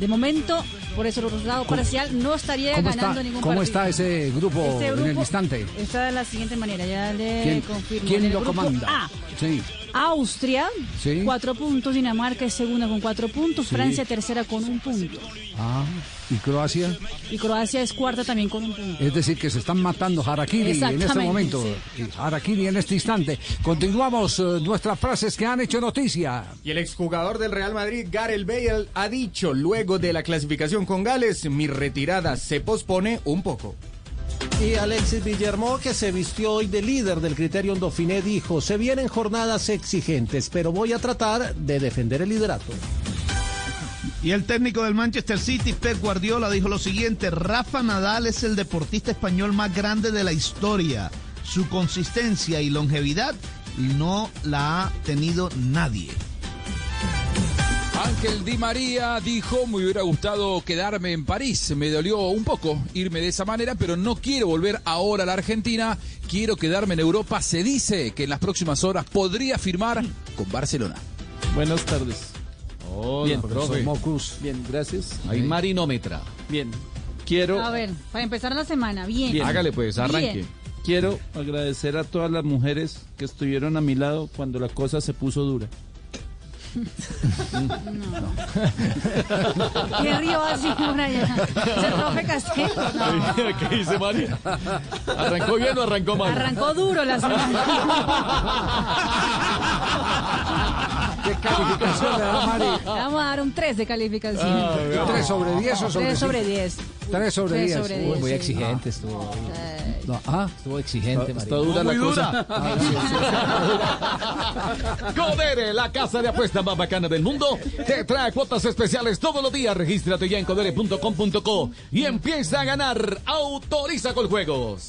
[SPEAKER 18] de momento, por eso el resultado parcial no estaría
[SPEAKER 2] ¿Cómo
[SPEAKER 18] ganando
[SPEAKER 2] está,
[SPEAKER 18] ningún
[SPEAKER 2] cómo
[SPEAKER 18] partido.
[SPEAKER 2] está ese grupo,
[SPEAKER 18] Este
[SPEAKER 2] en el instante?
[SPEAKER 18] Está de la siguiente manera, ya le
[SPEAKER 2] ¿Quién,
[SPEAKER 18] confirmo.
[SPEAKER 2] quién lo comanda?
[SPEAKER 18] A,
[SPEAKER 2] Sí.
[SPEAKER 18] Austria,
[SPEAKER 2] Sí.
[SPEAKER 18] cuatro puntos. Dinamarca es segunda con cuatro puntos.
[SPEAKER 2] Sí.
[SPEAKER 18] Francia tercera con un punto.
[SPEAKER 2] Ah, ¿y Croacia?
[SPEAKER 18] Y Croacia es cuarta también con un punto.
[SPEAKER 2] Es decir, que se están matando Harakiri en este momento. Harakiri en este instante. Continuamos eh, nuestras frases que han hecho noticia.
[SPEAKER 30] Y el exjugador del Real Madrid, Gareth Bale, ha dicho luego de la clasificación con Gales, mi retirada se pospone un poco.
[SPEAKER 20] Y Alexis Villermo, que se vistió hoy de líder del criterio Dauphiné, dijo, se vienen jornadas exigentes, pero voy a tratar de defender el liderato.
[SPEAKER 4] Y el técnico del Manchester City, Pep Guardiola, dijo lo siguiente, Rafa Nadal es el deportista español más grande de la historia. Su consistencia y longevidad no la ha tenido nadie.
[SPEAKER 19] Ángel Di María dijo, me hubiera gustado quedarme en París, me dolió un poco irme de esa manera, pero no quiero volver ahora a la Argentina, quiero quedarme en Europa. Se dice que en las próximas horas podría firmar con Barcelona.
[SPEAKER 20] Buenas tardes.
[SPEAKER 9] Hola,
[SPEAKER 20] Bien,
[SPEAKER 9] profe.
[SPEAKER 20] Mocus. Bien, gracias.
[SPEAKER 9] Hay marinómetra.
[SPEAKER 20] Bien. Quiero,
[SPEAKER 18] A ver, para empezar la semana, bien.
[SPEAKER 20] Bien.
[SPEAKER 9] Hágale pues, arranque.
[SPEAKER 18] Bien.
[SPEAKER 20] quiero agradecer a todas las mujeres que estuvieron a mi lado cuando la cosa se puso dura.
[SPEAKER 18] ¿Qué río así por allá? ¿Es el profe Castillo? No.
[SPEAKER 9] ¿Qué dice María? ¿Arrancó bien o arrancó mal?
[SPEAKER 18] Arrancó duro la semana.
[SPEAKER 2] ¿Qué calificación le da Mari?
[SPEAKER 18] Le Vamos a dar un 3 de calificación.
[SPEAKER 9] Ah,
[SPEAKER 2] ¿Tres sobre 10 o sobre
[SPEAKER 18] 3 sobre
[SPEAKER 2] cinco?
[SPEAKER 18] 10.
[SPEAKER 2] Tres sobre
[SPEAKER 18] Tres
[SPEAKER 2] 10.
[SPEAKER 18] sobre
[SPEAKER 2] Uy,
[SPEAKER 18] 10,
[SPEAKER 2] muy
[SPEAKER 18] sí.
[SPEAKER 2] exigente
[SPEAKER 20] estuvo.
[SPEAKER 2] No, ah,
[SPEAKER 20] Estuvo exigente, Está- dura la cosa.
[SPEAKER 9] Codere, la casa de apuestas más bacana del mundo, te trae cuotas especiales todos los días. Regístrate ya en codere.com.co y empieza a ganar. Autoriza con juegos.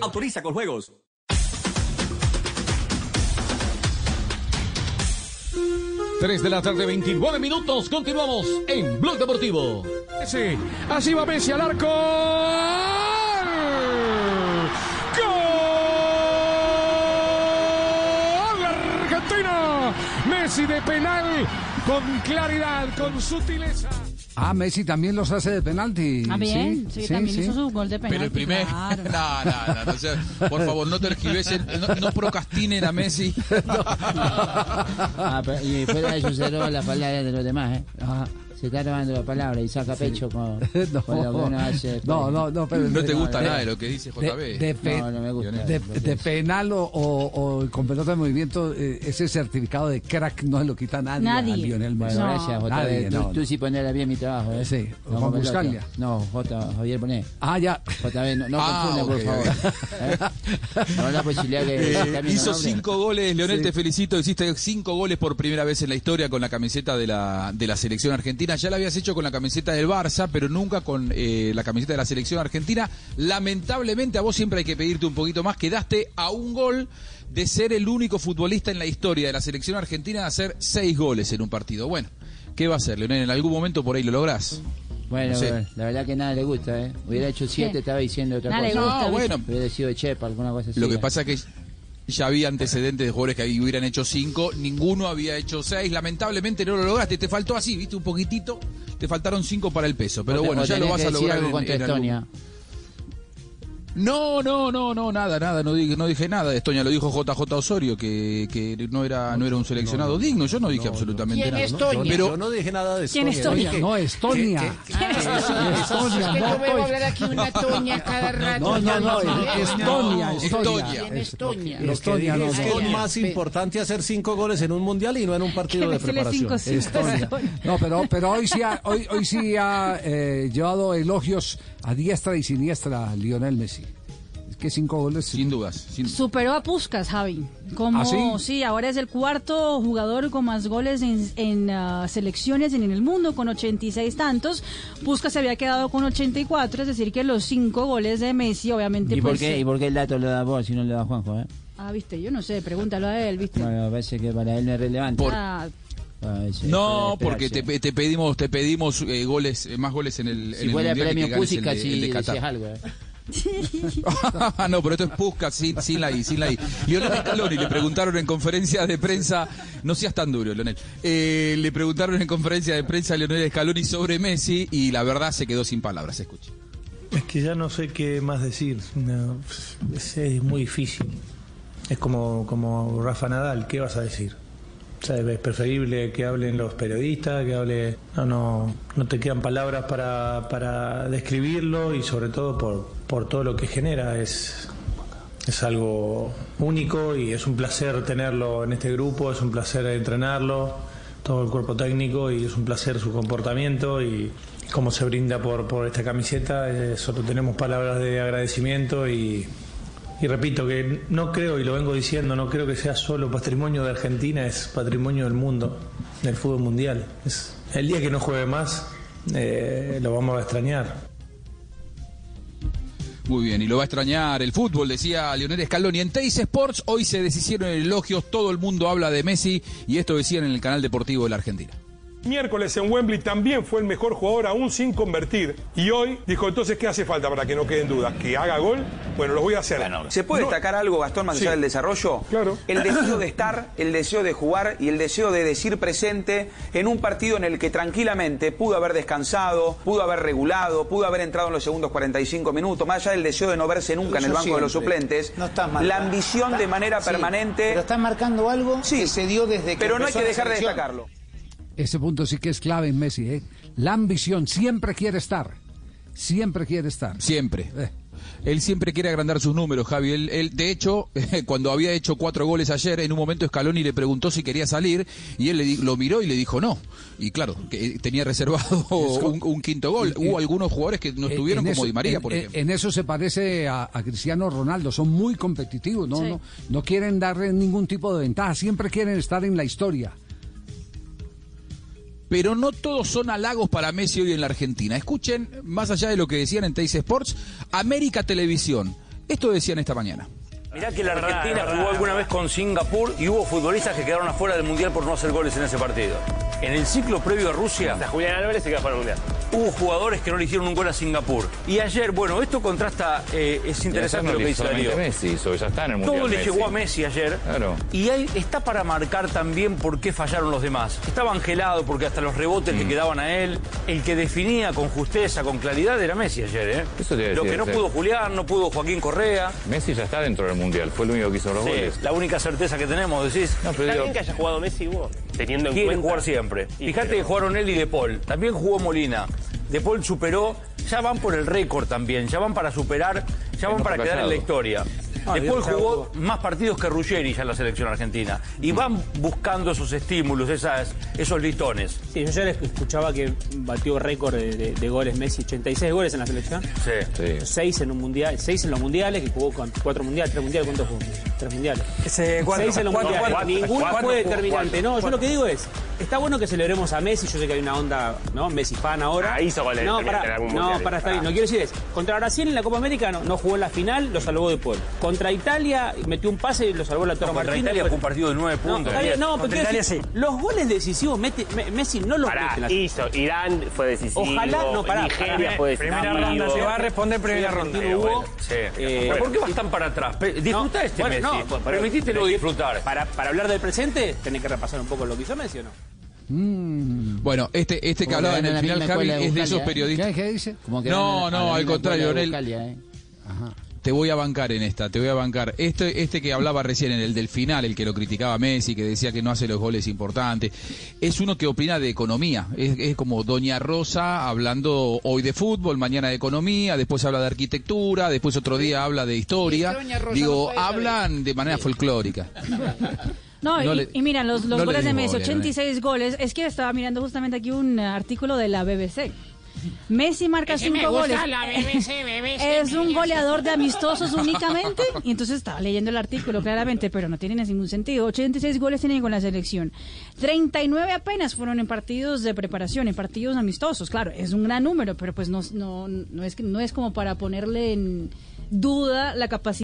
[SPEAKER 32] Autoriza con juegos.
[SPEAKER 9] Tres de la tarde, 29 minutos. Continuamos en Blog Deportivo.
[SPEAKER 33] Sí, así va Messi al arco. ¡Gol! Argentina. Messi de penal con claridad, con sutileza.
[SPEAKER 2] Ah, Messi también los hace de penalti.
[SPEAKER 18] Ah, bien. Sí, también hizo su gol de penalti.
[SPEAKER 19] Pero el primer.
[SPEAKER 18] claro.
[SPEAKER 19] No, no, no, no, o sea, por favor, no tergiversen, no, no procrastinen a Messi.
[SPEAKER 34] Ah, pero- y fuera de se roba la palabra de los demás, ¿eh? Se está robando la palabra y saca pecho con, con lo que uno hace.
[SPEAKER 2] No, no, no, pero
[SPEAKER 19] No te gusta nada de lo que dice JB.
[SPEAKER 2] De, de pe-
[SPEAKER 34] No, no me gusta.
[SPEAKER 2] de- de penal o, o- o con pelota de movimiento, eh, ese certificado de crack no se lo quita nadie,
[SPEAKER 34] Nadie.
[SPEAKER 2] a Lionel Messi.
[SPEAKER 34] Bueno, gracias, JB.
[SPEAKER 2] Nadie,
[SPEAKER 34] tú,
[SPEAKER 2] no,
[SPEAKER 34] tú sí pones bien mi trabajo, ¿eh?
[SPEAKER 2] Sí,
[SPEAKER 34] No,
[SPEAKER 2] Juan. Buscalia.
[SPEAKER 34] No, J, Javier Bonet.
[SPEAKER 2] Ah, ya.
[SPEAKER 34] JB, no, no
[SPEAKER 19] Ah,
[SPEAKER 34] confunda, por
[SPEAKER 19] ok,
[SPEAKER 34] favor. ¿Eh? No la posibilidad que
[SPEAKER 19] Eh, hizo
[SPEAKER 34] nombre.
[SPEAKER 19] cinco goles, Leonel,
[SPEAKER 34] Sí.
[SPEAKER 19] te felicito. Hiciste cinco goles por primera vez en la historia con la camiseta de la, de la selección argentina. Ya la habías hecho con la camiseta del Barça, pero nunca con eh, la camiseta de la selección argentina. Lamentablemente, a vos siempre hay que pedirte un poquito más. Quedaste a un gol de ser el único futbolista en la historia de la selección argentina de hacer seis goles en un partido. Bueno, ¿qué va a hacer, Leonel? En algún momento por ahí lo lográs.
[SPEAKER 34] Bueno,
[SPEAKER 19] No sé.
[SPEAKER 34] bueno, la verdad que nada le gusta, ¿eh? Hubiera hecho siete,
[SPEAKER 19] ¿Qué?
[SPEAKER 34] estaba diciendo otra
[SPEAKER 19] Nada le
[SPEAKER 34] cosa.
[SPEAKER 19] gusta, No, ¿viste? bueno.
[SPEAKER 34] Hubiera sido Chepa, alguna cosa así.
[SPEAKER 19] Lo que pasa es que ya había antecedentes de jugadores que hubieran hecho cinco, ninguno había hecho seis, lamentablemente no lo lograste, te faltó así, viste, un poquitito, te faltaron cinco para el peso, pero
[SPEAKER 34] O
[SPEAKER 19] bueno, ya lo vas a lograr en- en algún-. No, no, no, no, nada, nada, no dije, no dije nada de Estonia, lo dijo JJ Osorio, que, que no era no era un seleccionado digno, yo no dije absolutamente
[SPEAKER 29] ¿Quién
[SPEAKER 19] nada.
[SPEAKER 29] es Toña?
[SPEAKER 19] Pero
[SPEAKER 20] Yo no dije nada de
[SPEAKER 18] ¿Quién
[SPEAKER 20] Estonia.
[SPEAKER 18] es
[SPEAKER 20] Dije-
[SPEAKER 2] No, Estonia.
[SPEAKER 29] Ah,
[SPEAKER 20] que-
[SPEAKER 29] es
[SPEAKER 2] Estonia,
[SPEAKER 29] que
[SPEAKER 2] no,
[SPEAKER 29] veo hablar aquí una Toña cada rato.
[SPEAKER 2] No, no, no, Estonia,
[SPEAKER 29] no.
[SPEAKER 2] Estonia.
[SPEAKER 29] ¿Quién
[SPEAKER 2] Estonia, no,
[SPEAKER 20] es que
[SPEAKER 2] Estonia.
[SPEAKER 20] es más importante hacer cinco goles en un mundial y no en un partido de preparación.
[SPEAKER 2] Estonia. No, pero, pero hoy sí ha, hoy, hoy sí ha eh, llevado elogios a diestra y siniestra Lionel Messi. Es que cinco goles.
[SPEAKER 19] Sin dudas. sin-
[SPEAKER 18] Superó a Puskas, Javi. Como,
[SPEAKER 2] ¿Ah, sí?
[SPEAKER 18] ahora es el cuarto jugador con más goles en, en, ah, selecciones en el mundo, con 86 tantos. Puskas se había quedado con 84, es decir, que los cinco goles de Messi, obviamente,
[SPEAKER 34] ¿Y por,
[SPEAKER 18] pues,
[SPEAKER 34] qué,
[SPEAKER 18] eh,
[SPEAKER 34] ¿Y por qué el dato lo da vos si no lo da Juanjo, eh?
[SPEAKER 18] Ah, viste, yo no sé, pregúntalo a él, viste.
[SPEAKER 34] Bueno, parece que para él no es relevante.
[SPEAKER 19] Por-
[SPEAKER 18] Ah,
[SPEAKER 19] No, porque te, pedimos te pedimos eh, goles eh, más goles en el, en
[SPEAKER 34] Si
[SPEAKER 19] el
[SPEAKER 34] premio
[SPEAKER 19] el
[SPEAKER 34] si algo, eh.
[SPEAKER 19] no, pero esto es Puskas sin, sin la I, sin la I. Lionel Scaloni le preguntaron en conferencia de prensa, no seas tan duro, Leonel. Eh, le preguntaron en conferencia de prensa a Lionel Scaloni sobre Messi y la verdad se quedó sin palabras, escuche.
[SPEAKER 35] Es que ya no sé qué más decir. No, es, es muy difícil. Es como, como Rafa Nadal, ¿qué vas a decir? Es preferible que hablen los periodistas, que hable... No, no, no te quedan palabras para, para describirlo y sobre todo por, por todo lo que genera. Es, es algo único y es un placer tenerlo en este grupo, es un placer entrenarlo, todo el cuerpo técnico y es un placer su comportamiento y cómo se brinda por, por esta camiseta. Solo tenemos palabras de agradecimiento y, Y repito que no creo, y lo vengo diciendo, no creo que sea solo patrimonio de Argentina, es patrimonio del mundo, del fútbol mundial. Es, el día que no juegue más, eh, lo vamos a extrañar.
[SPEAKER 19] Muy bien, y lo va a extrañar el fútbol, decía Leonel Scaloni. En Teis Sports hoy se deshicieron elogios, todo el mundo habla de Messi y esto decían en el canal deportivo de la Argentina.
[SPEAKER 36] Miércoles en Wembley también fue el mejor jugador aún sin convertir. Y hoy dijo, entonces, ¿qué hace falta para que no queden dudas? ¿Que haga gol? Bueno, lo voy a hacer.
[SPEAKER 37] ¿Se puede
[SPEAKER 36] No-
[SPEAKER 37] destacar algo, Gastón, más
[SPEAKER 36] Sí.
[SPEAKER 37] allá del desarrollo?
[SPEAKER 36] Claro.
[SPEAKER 37] El deseo de estar, el deseo de jugar y el deseo de decir presente en un partido en el que tranquilamente pudo haber descansado, pudo haber regulado, pudo haber entrado en los segundos 45 minutos, más allá del deseo de no verse nunca en el banco de los suplentes.
[SPEAKER 38] No estás marcando.
[SPEAKER 37] la ambición de manera
[SPEAKER 38] Sí,
[SPEAKER 37] permanente.
[SPEAKER 38] Pero estás marcando algo que se dio desde que
[SPEAKER 37] Pero no hay que dejar de destacarlo.
[SPEAKER 2] Ese punto sí que es clave en Messi, ¿eh? La ambición, siempre quiere estar. Siempre quiere estar.
[SPEAKER 19] Siempre.
[SPEAKER 2] Eh.
[SPEAKER 19] Él siempre quiere agrandar sus números, Javi. Él, él, de hecho, cuando había hecho cuatro goles ayer, en un momento Scaloni le preguntó si quería salir y él le di- lo miró y le dijo no. Y claro, que tenía reservado un, un quinto gol. Hubo algunos jugadores que no
[SPEAKER 2] Eh,
[SPEAKER 19] estuvieron como Di María,
[SPEAKER 2] en-
[SPEAKER 19] por
[SPEAKER 2] en-
[SPEAKER 19] ejemplo.
[SPEAKER 2] En eso se parece a, a Cristiano Ronaldo, son muy competitivos, ¿no?
[SPEAKER 19] Sí.
[SPEAKER 2] No, no quieren darle ningún tipo de ventaja, siempre quieren estar en la historia.
[SPEAKER 19] Pero no todos son halagos para Messi hoy en la Argentina. Escuchen, más allá de lo que decían en Teis Sports, América Televisión. Esto decían esta mañana.
[SPEAKER 39] Mirá que la Argentina jugó alguna vez con Singapur y hubo futbolistas que quedaron afuera del Mundial por no hacer goles en ese partido. En el ciclo previo a Rusia,
[SPEAKER 40] Julián Álvarez se queda fuera del Mundial.
[SPEAKER 39] hubo jugadores que no le hicieron un gol a Singapur. Y ayer, bueno, esto contrasta, eh, es interesante lo que dice Darío.
[SPEAKER 41] Messi hizo, ya está en el Mundial
[SPEAKER 39] Todo le
[SPEAKER 41] Messi.
[SPEAKER 39] llegó a Messi ayer.
[SPEAKER 41] Claro.
[SPEAKER 39] Y ahí está para marcar también por qué fallaron los demás. Estaba angelado porque hasta los rebotes
[SPEAKER 41] Mm.
[SPEAKER 39] le quedaban a él. El que definía con justeza, con claridad, era Messi ayer. ¿eh?
[SPEAKER 41] Eso te iba a
[SPEAKER 39] Lo
[SPEAKER 41] decir,
[SPEAKER 39] que no pudo Julián, no pudo Joaquín Correa.
[SPEAKER 41] Messi ya está dentro del Mundial, fue el único que hizo los
[SPEAKER 39] Sí,
[SPEAKER 41] goles.
[SPEAKER 39] la única certeza que tenemos, decís.
[SPEAKER 41] No, pero
[SPEAKER 40] Está
[SPEAKER 41] digo-
[SPEAKER 40] bien que haya jugado Messi, Hugo, teniendo en
[SPEAKER 39] Quiere
[SPEAKER 40] cuenta...
[SPEAKER 39] jugar siempre. Fíjate
[SPEAKER 40] pero-
[SPEAKER 39] que jugaron él y De Paul. También jugó Molina. De Paul superó. Ya van por el récord también. Ya van para superar. Ya van para quedar en la historia.
[SPEAKER 40] Ah,
[SPEAKER 39] De Paul
[SPEAKER 40] ya
[SPEAKER 39] jugó más partidos que Ruggeri ya en la selección argentina. Y van buscando esos estímulos, esas, esos listones.
[SPEAKER 40] Sí, yo ayer escuchaba que batió récord de, de- de goles Messi, 86 goles en la selección.
[SPEAKER 39] Sí.
[SPEAKER 40] 6 en un mundial, 6 en los mundiales, que jugó con 4 mundiales, 3 mundiales, ¿cuántos jugó? 3 mundiales.
[SPEAKER 39] Ese, cuatro,
[SPEAKER 40] 6 en los mundiales.
[SPEAKER 39] cuatro,
[SPEAKER 40] Ninguno
[SPEAKER 39] cuatro,
[SPEAKER 40] fue determinante.
[SPEAKER 39] cuatro,
[SPEAKER 40] no, yo lo que digo es, está bueno que celebremos a Messi, yo sé que hay una onda, ¿no? Messi fan ahora. Ah, hizo goles No, para, en algún no, para estar bien. No quiero decir es, contra Brasil en la Copa América no, no jugó en la final, lo salvó de Paul. Contra Italia metió un pase y lo salvó la Toro
[SPEAKER 39] contra
[SPEAKER 40] Martínez.
[SPEAKER 39] Italia fue un partido de nueve
[SPEAKER 40] No,
[SPEAKER 39] puntos.
[SPEAKER 40] no,
[SPEAKER 39] Contra
[SPEAKER 40] pero quiero
[SPEAKER 39] Italia
[SPEAKER 40] decir, los goles decisivos mete- Me- Messi no los Pará, mete hizo. Irán fue decisivo. Ojalá, no, pará. Nigeria
[SPEAKER 39] Primera-
[SPEAKER 40] fue decisivo.
[SPEAKER 39] primera ronda, se va a responder primera
[SPEAKER 40] Sí,
[SPEAKER 39] ronda.
[SPEAKER 40] Argentino hubo,
[SPEAKER 39] Sí.
[SPEAKER 40] eh,
[SPEAKER 39] ¿Pero ¿Por qué vas tan para atrás? Disfruta
[SPEAKER 40] No,
[SPEAKER 39] este
[SPEAKER 40] bueno,
[SPEAKER 39] Messi.
[SPEAKER 40] no, pero-
[SPEAKER 39] disfrutar.
[SPEAKER 40] Para, para hablar del presente, tenés que repasar un poco lo que hizo Messi o no.
[SPEAKER 19] Bueno, este, este que hablaba en el final, Javi, es de esos
[SPEAKER 40] ¿eh?
[SPEAKER 19] periodistas.
[SPEAKER 2] ¿Qué, qué dice?
[SPEAKER 40] Como que
[SPEAKER 19] No, no, al contrario, Leonel.
[SPEAKER 40] ¿eh?
[SPEAKER 19] Te voy a bancar en esta, te voy a bancar. Este, este que hablaba recién en el del final, el que lo criticaba Messi, que decía que no hace los goles importantes, es uno que opina de economía. Es, es como Doña Rosa hablando hoy de fútbol, mañana de economía, después habla de arquitectura, después otro día habla de historia. Digo,
[SPEAKER 40] no
[SPEAKER 19] hablan de manera folclórica.
[SPEAKER 18] No,
[SPEAKER 19] No
[SPEAKER 18] y,
[SPEAKER 19] le-
[SPEAKER 18] y mira, los, los
[SPEAKER 19] no le
[SPEAKER 18] goles de Messi,
[SPEAKER 19] bola,
[SPEAKER 18] 86 goles. Es que estaba mirando justamente aquí un artículo de la BBC. Messi marca
[SPEAKER 29] Ese me
[SPEAKER 18] cinco
[SPEAKER 29] gusta
[SPEAKER 18] goles.
[SPEAKER 29] la BBC, BBC,
[SPEAKER 18] es un goleador de amistosos únicamente. Y entonces estaba leyendo el artículo claramente, pero no tiene ningún sentido. 86 goles tiene con la selección. 39 apenas fueron en partidos de preparación, en partidos amistosos. Claro, es un gran número, pero pues no, no, no, es, que- no es como para ponerle en duda la capacidad.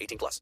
[SPEAKER 42] 18 plus.